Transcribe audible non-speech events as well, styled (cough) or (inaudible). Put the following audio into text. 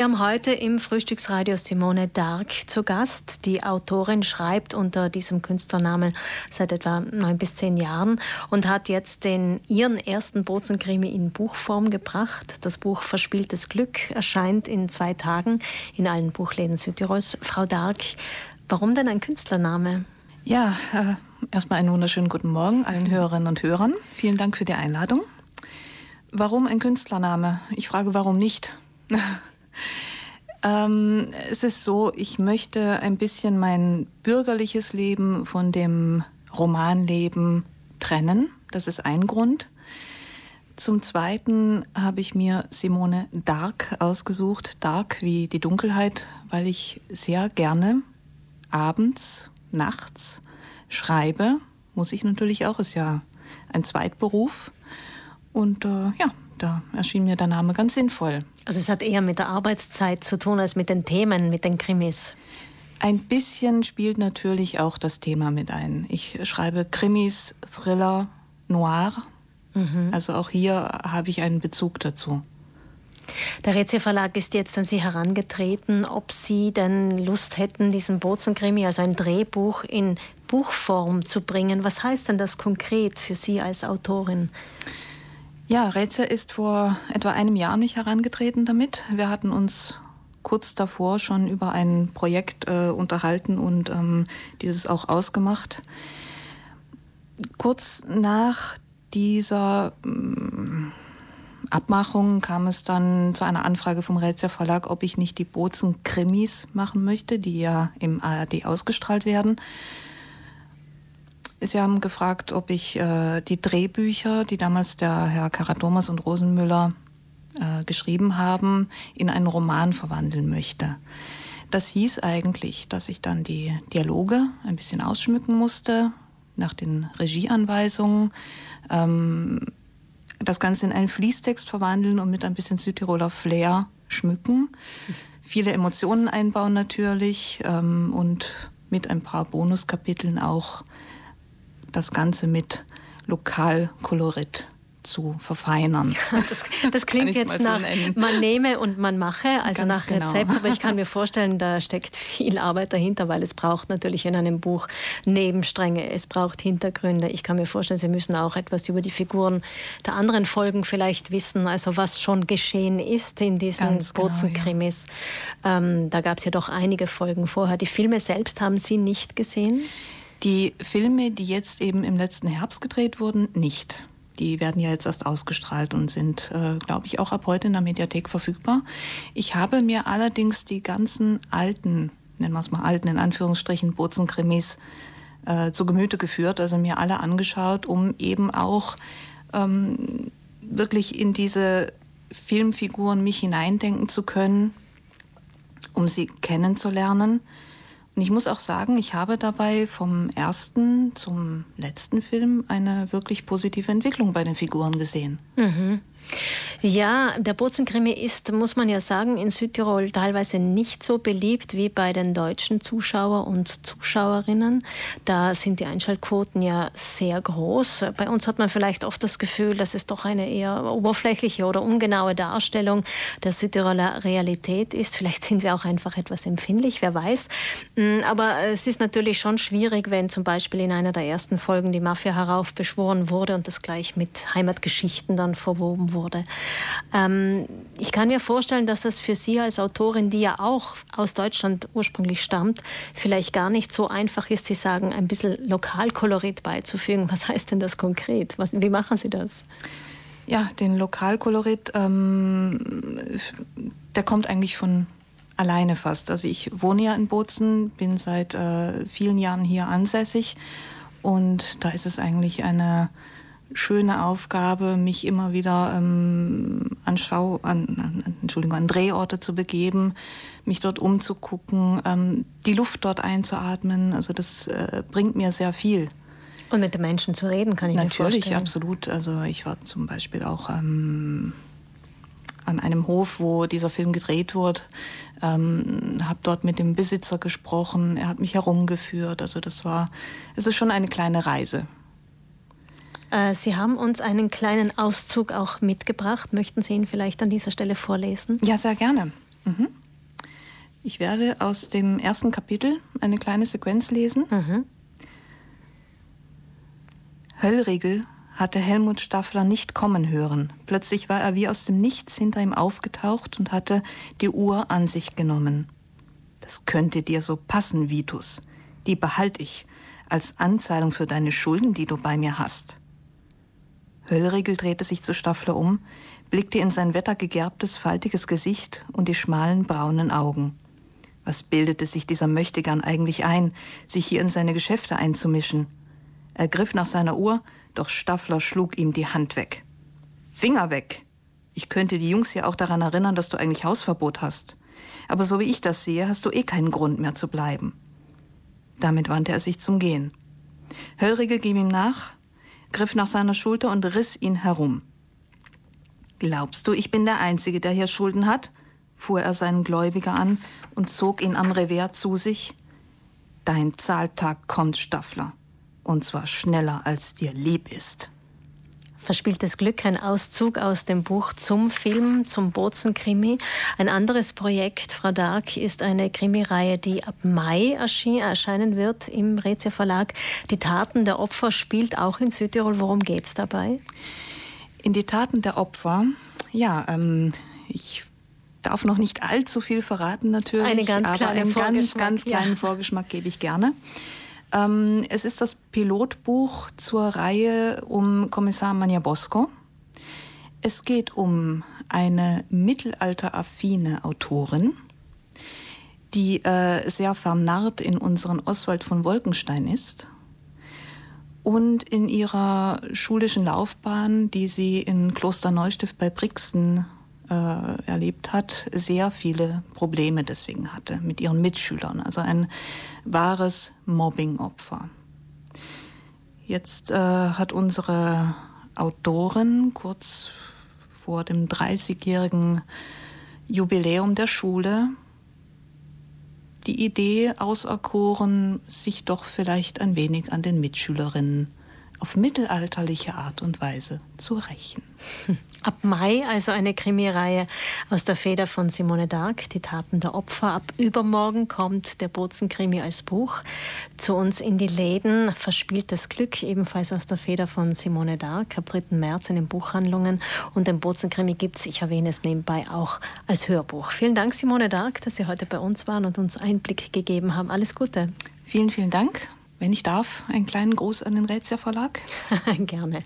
Wir haben heute im Frühstücksradio Simone Dark zu Gast. Die Autorin schreibt unter diesem Künstlernamen seit etwa neun bis zehn Jahren und hat jetzt den ihren ersten Bozenkrimi in Buchform gebracht. Das Buch Verspieltes Glück erscheint in zwei Tagen in allen Buchläden Südtirols. Frau Dark, warum denn ein Künstlername? Ja, äh, erstmal einen wunderschönen guten Morgen allen Hörerinnen und Hörern. Vielen Dank für die Einladung. Warum ein Künstlername? Ich frage, warum nicht? (laughs) ähm, es ist so, ich möchte ein bisschen mein bürgerliches Leben von dem Romanleben trennen. Das ist ein Grund. Zum Zweiten habe ich mir Simone Dark ausgesucht. Dark wie die Dunkelheit, weil ich sehr gerne abends, nachts schreibe. Muss ich natürlich auch, ist ja ein Zweitberuf. Und äh, ja, da erschien mir der Name ganz sinnvoll. Also es hat eher mit der Arbeitszeit zu tun als mit den Themen, mit den Krimis. Ein bisschen spielt natürlich auch das Thema mit ein. Ich schreibe Krimis, Thriller, Noir. Mhm. Also auch hier habe ich einen Bezug dazu. Der Rezia Verlag ist jetzt an Sie herangetreten, ob Sie denn Lust hätten, diesen Bozenkrimi, also ein Drehbuch, in Buchform zu bringen. Was heißt denn das konkret für Sie als Autorin? Ja, Rätsel ist vor etwa einem Jahr an mich herangetreten damit. Wir hatten uns kurz davor schon über ein Projekt äh, unterhalten und ähm, dieses auch ausgemacht. Kurz nach dieser ähm, Abmachung kam es dann zu einer Anfrage vom Rätsel Verlag, ob ich nicht die Bozen Krimis machen möchte, die ja im ARD ausgestrahlt werden. Sie haben gefragt, ob ich äh, die Drehbücher, die damals der Herr Karadomas und Rosenmüller äh, geschrieben haben, in einen Roman verwandeln möchte. Das hieß eigentlich, dass ich dann die Dialoge ein bisschen ausschmücken musste, nach den Regieanweisungen, ähm, das Ganze in einen Fließtext verwandeln und mit ein bisschen Südtiroler Flair schmücken. Viele Emotionen einbauen natürlich ähm, und mit ein paar Bonuskapiteln auch das Ganze mit Lokalkolorit zu verfeinern. (laughs) Das, das (laughs) klingt jetzt so nach nennen. man nehme und man mache, also Ganz nach genau. Rezept, aber ich kann mir (laughs) vorstellen, da steckt viel Arbeit dahinter, weil es braucht natürlich in einem Buch Nebenstränge, es braucht Hintergründe. Ich kann mir vorstellen, Sie müssen auch etwas über die Figuren der anderen Folgen vielleicht wissen, also was schon geschehen ist in diesen Bozenkrimis. Genau, ja. ähm, da gab es ja doch einige Folgen vorher. Die Filme selbst haben Sie nicht gesehen? Die Filme, die jetzt eben im letzten Herbst gedreht wurden, nicht. Die werden ja jetzt erst ausgestrahlt und sind, äh, glaube ich, auch ab heute in der Mediathek verfügbar. Ich habe mir allerdings die ganzen alten, nennen wir es mal alten, in Anführungsstrichen, Bozenkrimis äh, zu Gemüte geführt, also mir alle angeschaut, um eben auch ähm, wirklich in diese Filmfiguren mich hineindenken zu können, um sie kennenzulernen. Und ich muss auch sagen, ich habe dabei vom ersten zum letzten Film eine wirklich positive Entwicklung bei den Figuren gesehen. Mhm. Ja, der Bozenkrimi ist, muss man ja sagen, in Südtirol teilweise nicht so beliebt wie bei den deutschen Zuschauer und Zuschauerinnen. Da sind die Einschaltquoten ja sehr groß. Bei uns hat man vielleicht oft das Gefühl, dass es doch eine eher oberflächliche oder ungenaue Darstellung der Südtiroler Realität ist. Vielleicht sind wir auch einfach etwas empfindlich, wer weiß. Mm, aber es ist natürlich schon schwierig, wenn zum Beispiel in einer der ersten Folgen die Mafia heraufbeschworen wurde und das gleich mit Heimatgeschichten dann verwoben wurde wurde. Ähm, ich kann mir vorstellen, dass das für Sie als Autorin, die ja auch aus Deutschland ursprünglich stammt, vielleicht gar nicht so einfach ist, Sie sagen, ein bisschen Lokalkolorit beizufügen. Was heißt denn das konkret? Was, wie machen Sie das? Ja, den Lokalkolorit, ähm, der kommt eigentlich von alleine fast. Also ich wohne ja in Bozen, bin seit äh, vielen Jahren hier ansässig und da ist es eigentlich eine schöne Aufgabe, mich immer wieder ähm, an, Schau, an, Entschuldigung, an Drehorte zu begeben, mich dort umzugucken, ähm, die Luft dort einzuatmen. Also das äh, bringt mir sehr viel. Und mit den Menschen zu reden, kann ich Natürlich, mir vorstellen. Natürlich, absolut. Also ich war zum Beispiel auch ähm, an einem Hof, wo dieser Film gedreht wurde, ähm, habe dort mit dem Besitzer gesprochen. Er hat mich herumgeführt. Also das war, es ist schon eine kleine Reise. Äh, Sie haben uns einen kleinen Auszug auch mitgebracht. Möchten Sie ihn vielleicht an dieser Stelle vorlesen? Ja, sehr gerne. Mhm. Ich werde aus dem ersten Kapitel eine kleine Sequenz lesen. Mhm. Höllriegel hatte Helmut Staffler nicht kommen hören. Plötzlich war er wie aus dem Nichts hinter ihm aufgetaucht und hatte die Uhr an sich genommen. Das könnte dir so passen, Vitus. Die behalte ich als Anzahlung für deine Schulden, die du bei mir hast. Höllriegel drehte sich zu Staffler um, blickte in sein wettergegerbtes, faltiges Gesicht und die schmalen braunen Augen. Was bildete sich dieser Möchtegern eigentlich ein, sich hier in seine Geschäfte einzumischen? Er griff nach seiner Uhr, doch Staffler schlug ihm die Hand weg. Finger weg! Ich könnte die Jungs ja auch daran erinnern, dass du eigentlich Hausverbot hast. Aber so wie ich das sehe, hast du eh keinen Grund mehr zu bleiben. Damit wandte er sich zum Gehen. Höllriegel ging ihm nach, griff nach seiner Schulter und riss ihn herum. Glaubst du, ich bin der Einzige, der hier Schulden hat? fuhr er seinen Gläubiger an und zog ihn am Revers zu sich. Dein Zahltag kommt, Staffler, und zwar schneller, als dir lieb ist. Verspieltes Glück, ein Auszug aus dem Buch zum Film, zum Bozen-Krimi. Ein anderes Projekt, Frau Dark, ist eine Krimireihe, die ab Mai erscheinen wird im Rezia Verlag. Die Taten der Opfer spielt auch in Südtirol. Worum geht es dabei? In die Taten der Opfer, ja, ähm, ich darf noch nicht allzu viel verraten natürlich, Eine ganz aber einen ganz, ganz kleinen ja. Vorgeschmack gebe ich gerne. Ähm, es ist das Pilotbuch zur Reihe um Kommissar Manja Bosco. Es geht um eine mittelalteraffine Autorin, die äh, sehr vernarrt in unseren Oswald von Wolkenstein ist und in ihrer schulischen Laufbahn, die sie in Kloster Neustift bei Brixen äh, erlebt hat, sehr viele Probleme deswegen hatte mit ihren Mitschülern. Also ein wahres Mobbing-Opfer. Jetzt äh, hat unsere Autorin kurz vor dem 30-jährigen Jubiläum der Schule die Idee auserkoren, sich doch vielleicht ein wenig an den Mitschülerinnen auf mittelalterliche Art und Weise zu rächen. Ab Mai also eine Krimireihe aus der Feder von Simone Dark, Die Taten der Opfer. Ab übermorgen kommt der Bozen-Krimi als Buch zu uns in die Läden. Verspieltes Glück, ebenfalls aus der Feder von Simone Dark, ab 3. März in den Buchhandlungen. Und den Bozen-Krimi gibt es, ich erwähne es nebenbei, auch als Hörbuch. Vielen Dank, Simone Dark, dass Sie heute bei uns waren und uns Einblick gegeben haben. Alles Gute. Vielen, vielen Dank. Wenn ich darf, einen kleinen Gruß an den Rätsel Verlag. (laughs) Gerne.